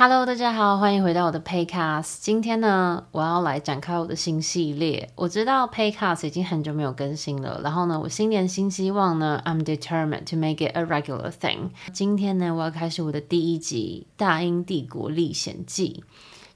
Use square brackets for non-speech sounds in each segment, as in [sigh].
Hello，大家好，欢迎回到我的 Paycast。今天呢，我要来展开我的新系列。我知道 Paycast 已经很久没有更新了，然后呢，我新年新希望呢，I'm determined to make it a regular thing。今天呢，我要开始我的第一集《大英帝国历险记》。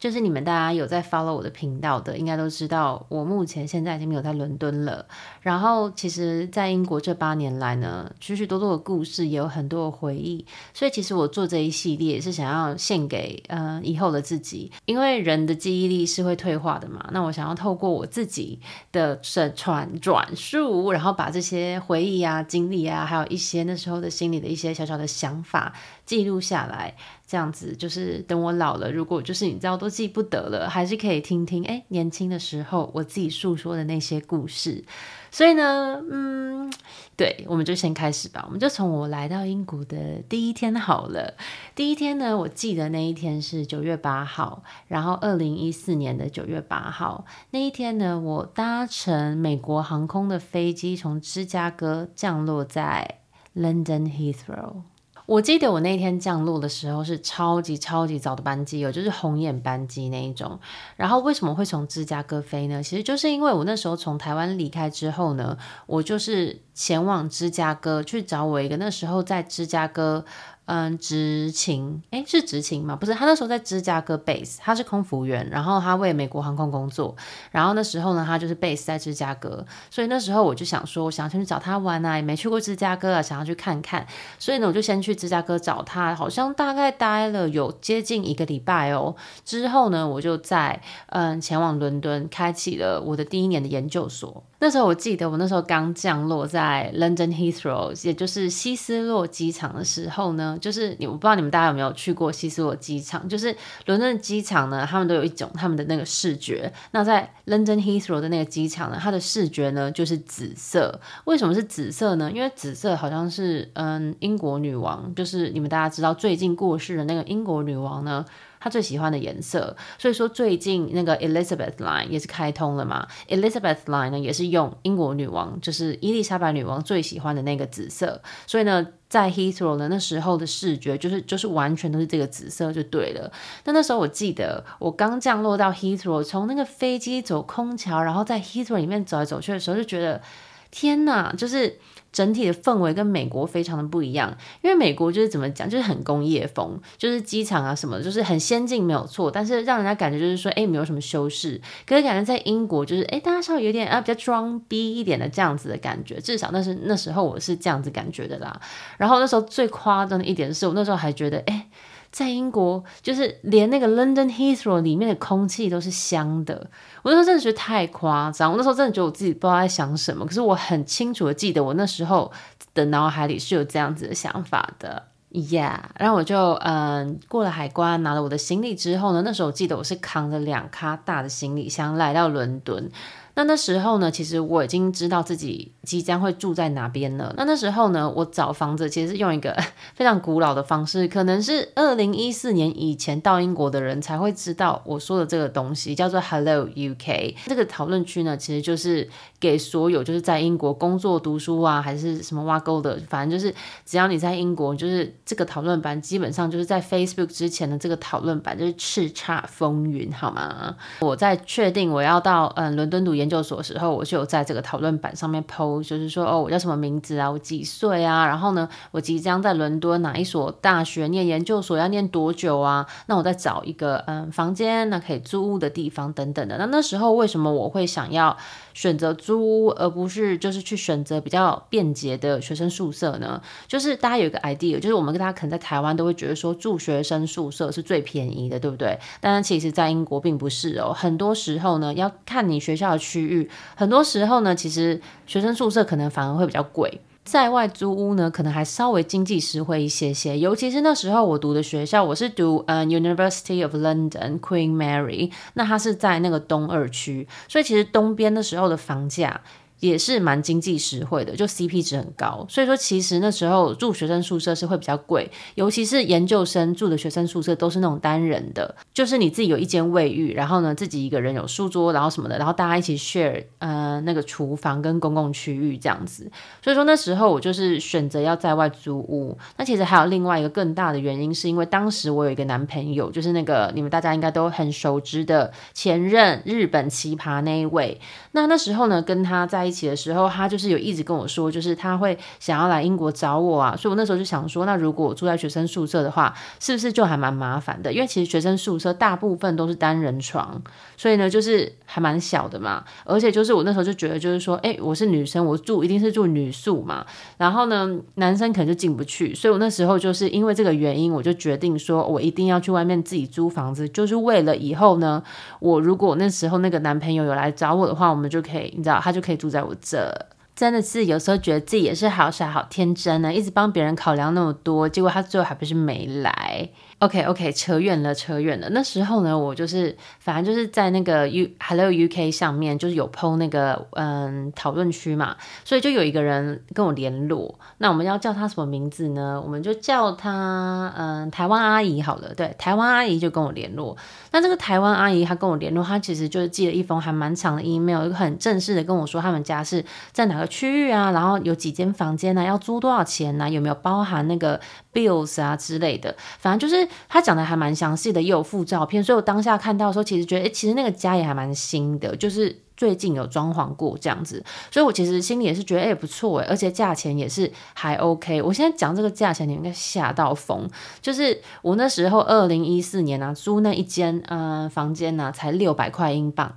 就是你们大家有在 follow 我的频道的，应该都知道我目前现在已经没有在伦敦了。然后，其实，在英国这八年来呢，许许多多的故事也有很多的回忆。所以，其实我做这一系列是想要献给呃以后的自己，因为人的记忆力是会退化的嘛。那我想要透过我自己的传传转述，然后把这些回忆啊、经历啊，还有一些那时候的心里的一些小小的想法记录下来。这样子就是等我老了，如果就是你知道都记不得了，还是可以听听哎，年轻的时候我自己诉说的那些故事。所以呢，嗯，对，我们就先开始吧。我们就从我来到英国的第一天好了。第一天呢，我记得那一天是九月八号，然后二零一四年的九月八号那一天呢，我搭乘美国航空的飞机从芝加哥降落在 London Heathrow。我记得我那天降落的时候是超级超级早的班机，有就是红眼班机那一种。然后为什么会从芝加哥飞呢？其实就是因为我那时候从台湾离开之后呢，我就是前往芝加哥去找我一个那时候在芝加哥。嗯，执勤，诶，是执勤吗？不是，他那时候在芝加哥 base，他是空服员，然后他为美国航空工作，然后那时候呢，他就是 base 在芝加哥，所以那时候我就想说，我想先去找他玩啊，也没去过芝加哥啊，想要去看看，所以呢，我就先去芝加哥找他，好像大概待了有接近一个礼拜哦，之后呢，我就在嗯前往伦敦，开启了我的第一年的研究所。那时候我记得，我那时候刚降落在 London Heathrow，也就是希斯洛机场的时候呢，就是你我不知道你们大家有没有去过希斯洛机场，就是伦敦机场呢，他们都有一种他们的那个视觉。那在 London Heathrow 的那个机场呢，它的视觉呢就是紫色。为什么是紫色呢？因为紫色好像是嗯英国女王，就是你们大家知道最近过世的那个英国女王呢。他最喜欢的颜色，所以说最近那个 Elizabeth Line 也是开通了嘛。Elizabeth Line 呢也是用英国女王，就是伊丽莎白女王最喜欢的那个紫色，所以呢，在 Heathrow 的那时候的视觉就是就是完全都是这个紫色就对了。那那时候我记得我刚降落到 Heathrow，从那个飞机走空桥，然后在 Heathrow 里面走来走去的时候，就觉得天哪，就是。整体的氛围跟美国非常的不一样，因为美国就是怎么讲，就是很工业风，就是机场啊什么，就是很先进没有错，但是让人家感觉就是说，哎，没有什么修饰。可是感觉在英国就是，哎，大家稍微有点啊比较装逼一点的这样子的感觉，至少那是那时候我是这样子感觉的啦。然后那时候最夸张的一点是我那时候还觉得，哎。在英国，就是连那个 London Heathrow 里面的空气都是香的。我那时候真的觉得太夸张，我那时候真的觉得我自己不知道在想什么。可是我很清楚的记得，我那时候的脑海里是有这样子的想法的。Yeah，然后我就嗯过了海关，拿了我的行李之后呢，那时候我记得我是扛着两咖大的行李箱来到伦敦。那那时候呢，其实我已经知道自己即将会住在哪边了。那那时候呢，我找房子其实是用一个 [laughs] 非常古老的方式，可能是二零一四年以前到英国的人才会知道我说的这个东西，叫做 Hello UK。这个讨论区呢，其实就是给所有就是在英国工作、读书啊，还是什么挖沟的，反正就是只要你在英国，就是这个讨论版基本上就是在 Facebook 之前的这个讨论版就是叱咤风云，好吗？我在确定我要到嗯伦敦读研究所的时候，我就有在这个讨论板上面 po，就是说哦，我叫什么名字啊，我几岁啊，然后呢，我即将在伦敦哪一所大学念研究所，要念多久啊？那我再找一个嗯房间，那可以租屋的地方等等的。那那时候为什么我会想要选择租屋，而不是就是去选择比较便捷的学生宿舍呢？就是大家有一个 idea，就是我们跟大家可能在台湾都会觉得说住学生宿舍是最便宜的，对不对？但是其实在英国并不是哦，很多时候呢要看你学校的区域。很多时候呢，其实学生宿舍可能反而会比较贵，在外租屋呢，可能还稍微经济实惠一些些。尤其是那时候我读的学校，我是读呃 University of London Queen Mary，那它是在那个东二区，所以其实东边的时候的房价也是蛮经济实惠的，就 CP 值很高。所以说，其实那时候住学生宿舍是会比较贵，尤其是研究生住的学生宿舍都是那种单人的，就是你自己有一间卫浴，然后呢自己一个人有书桌，然后什么的，然后大家一起 share 呃那个厨房跟公共区域这样子。所以说那时候我就是选择要在外租屋。那其实还有另外一个更大的原因，是因为当时我有一个男朋友，就是那个你们大家应该都很熟知的前任日本奇葩那一位。那那时候呢跟他在一起的时候，他就是有一直跟我说，就是他会想要来英国找我啊。所以我那时候就想说，那如果我住在学生宿舍的话，是不是就还蛮麻烦的？因为其实学生宿舍大部分都是单人床，所以呢就是还蛮小的嘛。而且就是我那时候就觉得，就是说，哎，我是女生，我住一定是住女宿嘛。然后呢，男生可能就进不去。所以我那时候就是因为这个原因，我就决定说我一定要去外面自己租房子，就是为了以后呢，我如果那时候那个男朋友有来找我的话，我们就可以，你知道，他就可以住在我这。真的是有时候觉得自己也是好傻好天真呢，一直帮别人考量那么多，结果他最后还不是没来。OK OK，扯远了，扯远了。那时候呢，我就是反正就是在那个 U Hello UK 上面，就是有 PO 那个嗯讨论区嘛，所以就有一个人跟我联络。那我们要叫他什么名字呢？我们就叫他嗯台湾阿姨好了。对，台湾阿姨就跟我联络。那这个台湾阿姨她跟我联络，她其实就是寄了一封还蛮长的 email，一个很正式的跟我说他们家是在哪个区域啊，然后有几间房间呢、啊，要租多少钱呢、啊？有没有包含那个 bills 啊之类的？反正就是。她讲的还蛮详细的，也有附照片，所以我当下看到的时候，其实觉得，诶，其实那个家也还蛮新的，就是最近有装潢过这样子，所以我其实心里也是觉得，诶，不错诶，而且价钱也是还 OK。我现在讲这个价钱，你应该吓到疯，就是我那时候二零一四年啊，租那一间嗯、呃、房间呢、啊，才六百块英镑。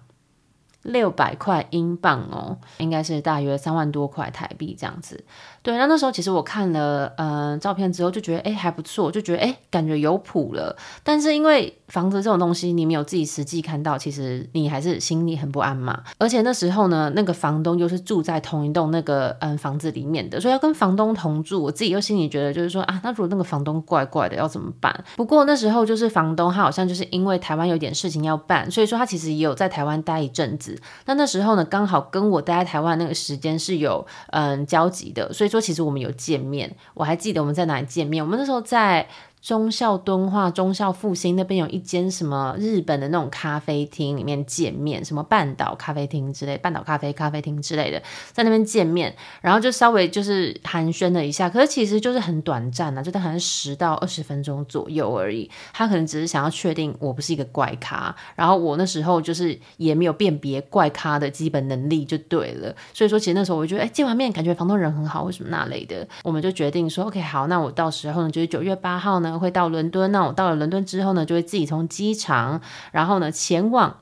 六百块英镑哦，应该是大约三万多块台币这样子。对，那那时候其实我看了呃照片之后，就觉得哎还不错，就觉得哎感觉有谱了。但是因为房子这种东西，你没有自己实际看到，其实你还是心里很不安嘛。而且那时候呢，那个房东又是住在同一栋那个嗯房子里面的，所以要跟房东同住，我自己又心里觉得就是说啊，那如果那个房东怪怪的要怎么办？不过那时候就是房东他好像就是因为台湾有点事情要办，所以说他其实也有在台湾待一阵子。那那时候呢，刚好跟我待在台湾那个时间是有嗯交集的，所以说其实我们有见面。我还记得我们在哪里见面，我们那时候在。忠孝敦化、忠孝复兴那边有一间什么日本的那种咖啡厅，里面见面，什么半岛咖啡厅之类，半岛咖啡咖啡厅之类的，在那边见面，然后就稍微就是寒暄了一下，可是其实就是很短暂啊，就大概十到二十分钟左右而已。他可能只是想要确定我不是一个怪咖，然后我那时候就是也没有辨别怪咖的基本能力就对了。所以说，其实那时候我觉得，哎，见完面感觉房东人很好，为什么那类的，我们就决定说，OK，好，那我到时候呢，就是九月八号呢。会到伦敦，那我到了伦敦之后呢，就会自己从机场，然后呢前往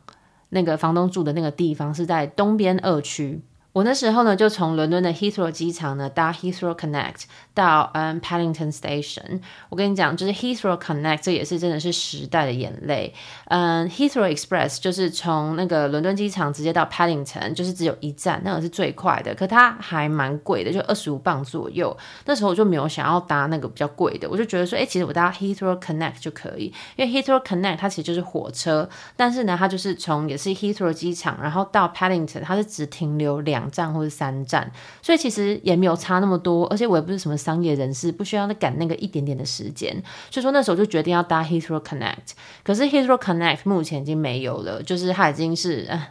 那个房东住的那个地方，是在东边二区。我那时候呢，就从伦敦的 Heathrow 机场呢搭 Heathrow Connect 到嗯 Paddington Station。我跟你讲，就是 Heathrow Connect 这也是真的是时代的眼泪。嗯，Heathrow Express 就是从那个伦敦机场直接到 Paddington，就是只有一站，那个是最快的，可它还蛮贵的，就二十五磅左右。那时候我就没有想要搭那个比较贵的，我就觉得说，哎，其实我搭 Heathrow Connect 就可以，因为 Heathrow Connect 它其实就是火车，但是呢，它就是从也是 Heathrow 机场，然后到 Paddington，它是只停留两。两站或者三站，所以其实也没有差那么多，而且我也不是什么商业人士，不需要那赶那个一点点的时间，所以说那时候就决定要搭 Heathrow Connect。可是 Heathrow Connect 目前已经没有了，就是它已经是呃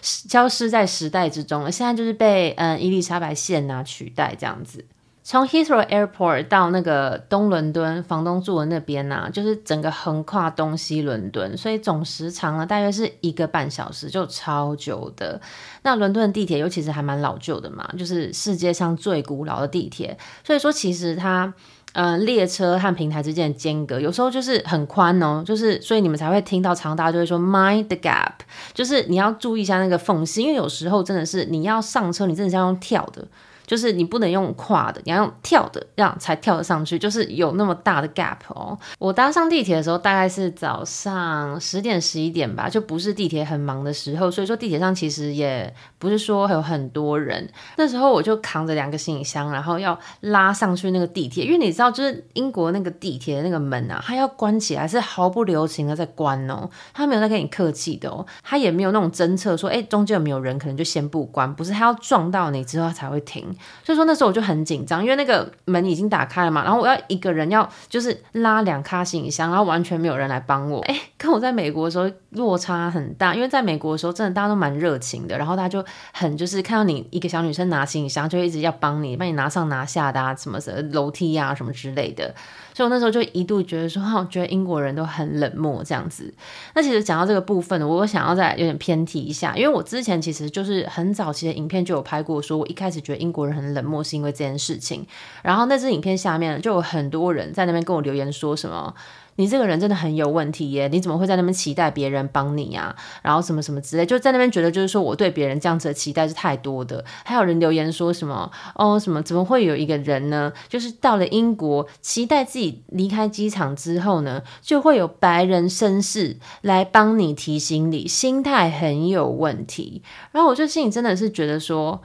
消失在时代之中了，现在就是被嗯伊丽莎白线啊取代这样子。从 Heathrow Airport 到那个东伦敦房东住的那边呢、啊，就是整个横跨东西伦敦，所以总时长呢大约是一个半小时，就超久的。那伦敦的地铁尤其是还蛮老旧的嘛，就是世界上最古老的地铁，所以说其实它呃列车和平台之间的间隔有时候就是很宽哦，就是所以你们才会听到常大家就会说 mind the gap，就是你要注意一下那个缝隙，因为有时候真的是你要上车，你真的是要用跳的。就是你不能用跨的，你要用跳的，这样才跳得上去，就是有那么大的 gap 哦。我搭上地铁的时候大概是早上十点十一点吧，就不是地铁很忙的时候，所以说地铁上其实也不是说有很多人。那时候我就扛着两个行李箱，然后要拉上去那个地铁，因为你知道，就是英国那个地铁的那个门啊，它要关起来是毫不留情的在关哦，它没有在跟你客气的哦，它也没有那种侦测说，哎，中间有没有人，可能就先不关，不是，它要撞到你之后它才会停。所以说那时候我就很紧张，因为那个门已经打开了嘛，然后我要一个人要就是拉两卡行李箱，然后完全没有人来帮我。哎，跟我在美国的时候落差很大，因为在美国的时候真的大家都蛮热情的，然后他就很就是看到你一个小女生拿行李箱，就一直要帮你，帮你拿上拿下的啊，什么什么楼梯啊什么之类的。所以我那时候就一度觉得说，哈，我觉得英国人都很冷漠这样子。那其实讲到这个部分，我想要再有点偏题一下，因为我之前其实就是很早期的影片就有拍过，说我一开始觉得英国人很冷漠是因为这件事情。然后那支影片下面就有很多人在那边跟我留言说什么。你这个人真的很有问题耶！你怎么会在那边期待别人帮你呀？然后什么什么之类，就在那边觉得就是说我对别人这样子的期待是太多的。还有人留言说什么哦什么怎么会有一个人呢？就是到了英国，期待自己离开机场之后呢，就会有白人绅士来帮你提醒你，心态很有问题。然后我就心里真的是觉得说。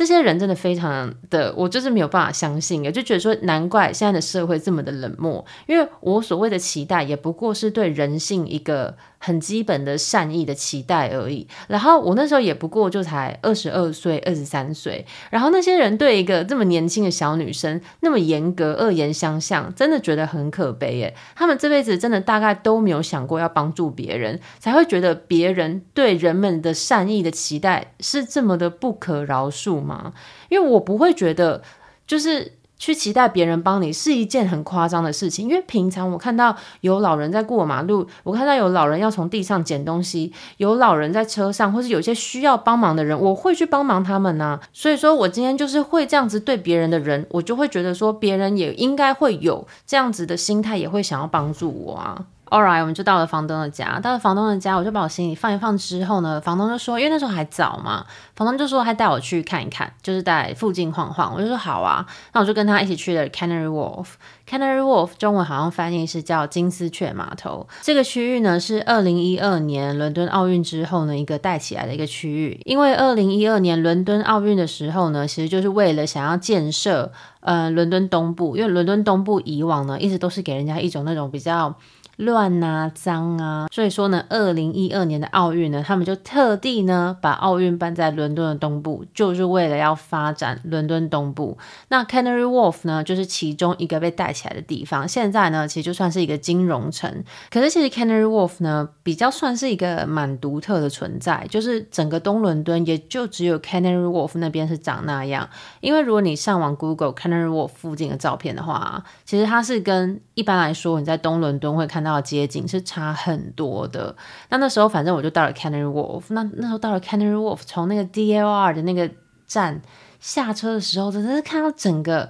这些人真的非常的，我就是没有办法相信，也就觉得说，难怪现在的社会这么的冷漠，因为我所谓的期待，也不过是对人性一个。很基本的善意的期待而已。然后我那时候也不过就才二十二岁、二十三岁。然后那些人对一个这么年轻的小女生那么严格、恶言相向，真的觉得很可悲耶。他们这辈子真的大概都没有想过要帮助别人，才会觉得别人对人们的善意的期待是这么的不可饶恕吗？因为我不会觉得就是。去期待别人帮你是一件很夸张的事情，因为平常我看到有老人在过马路，我看到有老人要从地上捡东西，有老人在车上，或是有些需要帮忙的人，我会去帮忙他们呢。所以说我今天就是会这样子对别人的人，我就会觉得说别人也应该会有这样子的心态，也会想要帮助我啊。All right，我们就到了房东的家。到了房东的家，我就把我行李放一放之后呢，房东就说，因为那时候还早嘛，房东就说他带我去看一看，就是在附近晃晃。我就说好啊，那我就跟他一起去了 Canary Wharf。Canary Wharf 中文好像翻译是叫金丝雀码头。这个区域呢是二零一二年伦敦奥运之后呢一个带起来的一个区域。因为二零一二年伦敦奥运的时候呢，其实就是为了想要建设呃伦敦东部，因为伦敦东部以往呢一直都是给人家一种那种比较。乱啊，脏啊，所以说呢，二零一二年的奥运呢，他们就特地呢把奥运办在伦敦的东部，就是为了要发展伦敦东部。那 Canary Wharf 呢，就是其中一个被带起来的地方。现在呢，其实就算是一个金融城，可是其实 Canary Wharf 呢，比较算是一个蛮独特的存在，就是整个东伦敦也就只有 Canary Wharf 那边是长那样。因为如果你上网 Google Canary Wharf 附近的照片的话，其实它是跟一般来说你在东伦敦会看到。到街景是差很多的。那那时候，反正我就到了 Canary Wharf。那那时候到了 Canary Wharf，从那个 DLR 的那个站下车的时候，真的是看到整个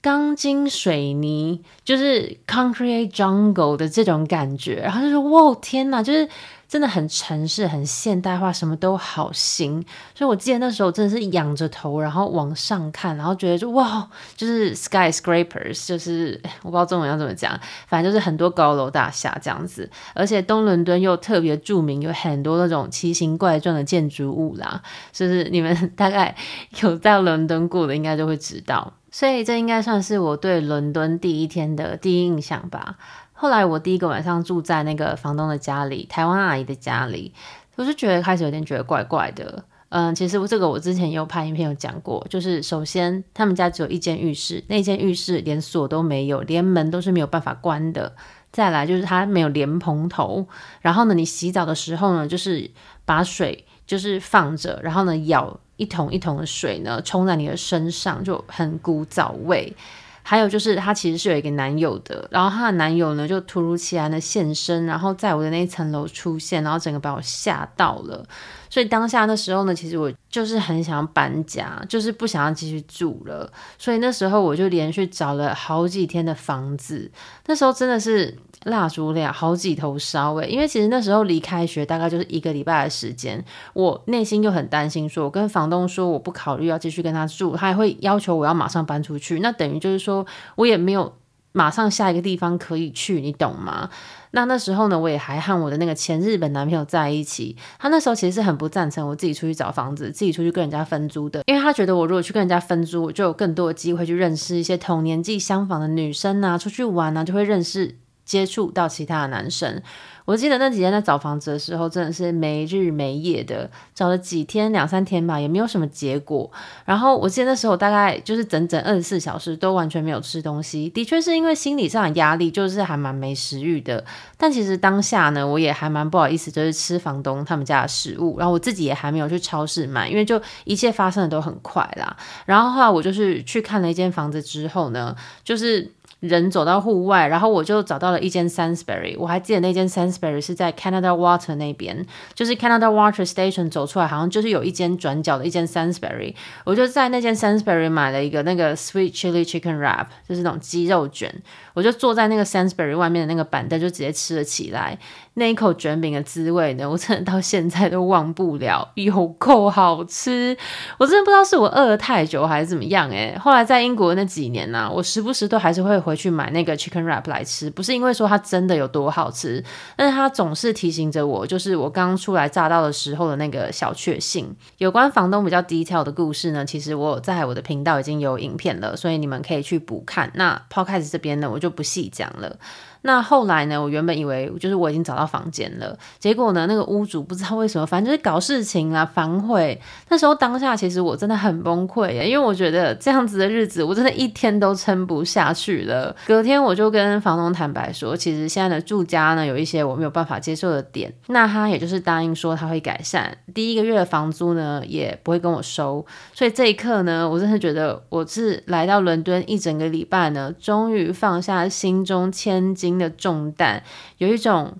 钢筋水泥，就是 Concrete Jungle 的这种感觉。然后就说：“哇，天哪！”就是。真的很城市，很现代化，什么都好新。所以我记得那时候真的是仰着头，然后往上看，然后觉得就哇，就是 skyscrapers，就是我不知道中文要怎么讲，反正就是很多高楼大厦这样子。而且东伦敦又特别著名，有很多那种奇形怪状的建筑物啦，就是你们大概有在伦敦过的，应该就会知道。所以这应该算是我对伦敦第一天的第一印象吧。后来我第一个晚上住在那个房东的家里，台湾阿姨的家里，我就觉得开始有点觉得怪怪的。嗯，其实这个我之前也有拍影片有讲过，就是首先他们家只有一间浴室，那间浴室连锁都没有，连门都是没有办法关的。再来就是它没有莲蓬头，然后呢，你洗澡的时候呢，就是把水就是放着，然后呢舀一桶一桶的水呢冲在你的身上，就很古早味。还有就是她其实是有一个男友的，然后她的男友呢就突如其来的现身，然后在我的那一层楼出现，然后整个把我吓到了。所以当下那时候呢，其实我就是很想搬家，就是不想要继续住了。所以那时候我就连续找了好几天的房子，那时候真的是蜡烛两好几头烧诶，因为其实那时候离开学大概就是一个礼拜的时间，我内心就很担心，说我跟房东说我不考虑要继续跟他住，他还会要求我要马上搬出去，那等于就是说我也没有马上下一个地方可以去，你懂吗？那那时候呢，我也还和我的那个前日本男朋友在一起。他那时候其实是很不赞成我自己出去找房子，自己出去跟人家分租的，因为他觉得我如果去跟人家分租，我就有更多的机会去认识一些同年纪相仿的女生啊，出去玩啊，就会认识接触到其他的男生。我记得那几天在找房子的时候，真的是没日没夜的找了几天，两三天吧，也没有什么结果。然后我记得那时候大概就是整整二十四小时都完全没有吃东西，的确是因为心理上的压力，就是还蛮没食欲的。但其实当下呢，我也还蛮不好意思，就是吃房东他们家的食物，然后我自己也还没有去超市买，因为就一切发生的都很快啦。然后后来我就是去看了一间房子之后呢，就是。人走到户外，然后我就找到了一间 Sainsbury。我还记得那间 Sainsbury 是在 Canada Water 那边，就是 Canada Water Station 走出来，好像就是有一间转角的一间 Sainsbury。我就在那间 Sainsbury 买了一个那个 Sweet Chili Chicken Wrap，就是那种鸡肉卷。我就坐在那个 Sainsbury 外面的那个板凳，就直接吃了起来。那一口卷饼的滋味呢，我真的到现在都忘不了，有够好吃。我真的不知道是我饿了太久还是怎么样诶，后来在英国那几年呢、啊，我时不时都还是会回去买那个 Chicken Wrap 来吃，不是因为说它真的有多好吃，但是它总是提醒着我，就是我刚初来乍到的时候的那个小确幸。有关房东比较低调的故事呢，其实我在我的频道已经有影片了，所以你们可以去补看。那 Podcast 这边呢，我就不细讲了。那后来呢，我原本以为就是我已经找到房间了，结果呢，那个屋主不知道为什么，反正就是搞事情啊，反悔。那时候当下其实我真的很崩溃耶，因为我觉得这样子的日子我真的一天都撑不下去了。隔天我就跟房东坦白说，其实现在的住家呢有一些我没有办法接受的点，那他也就是答应说他会改善，第一个月的房租呢也不会跟我收。所以这一刻呢，我真的觉得我是来到伦敦一整个礼拜呢，终于放下心中千斤的重担，有一种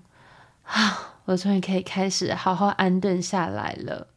啊，我终于可以开始好好安顿下来了。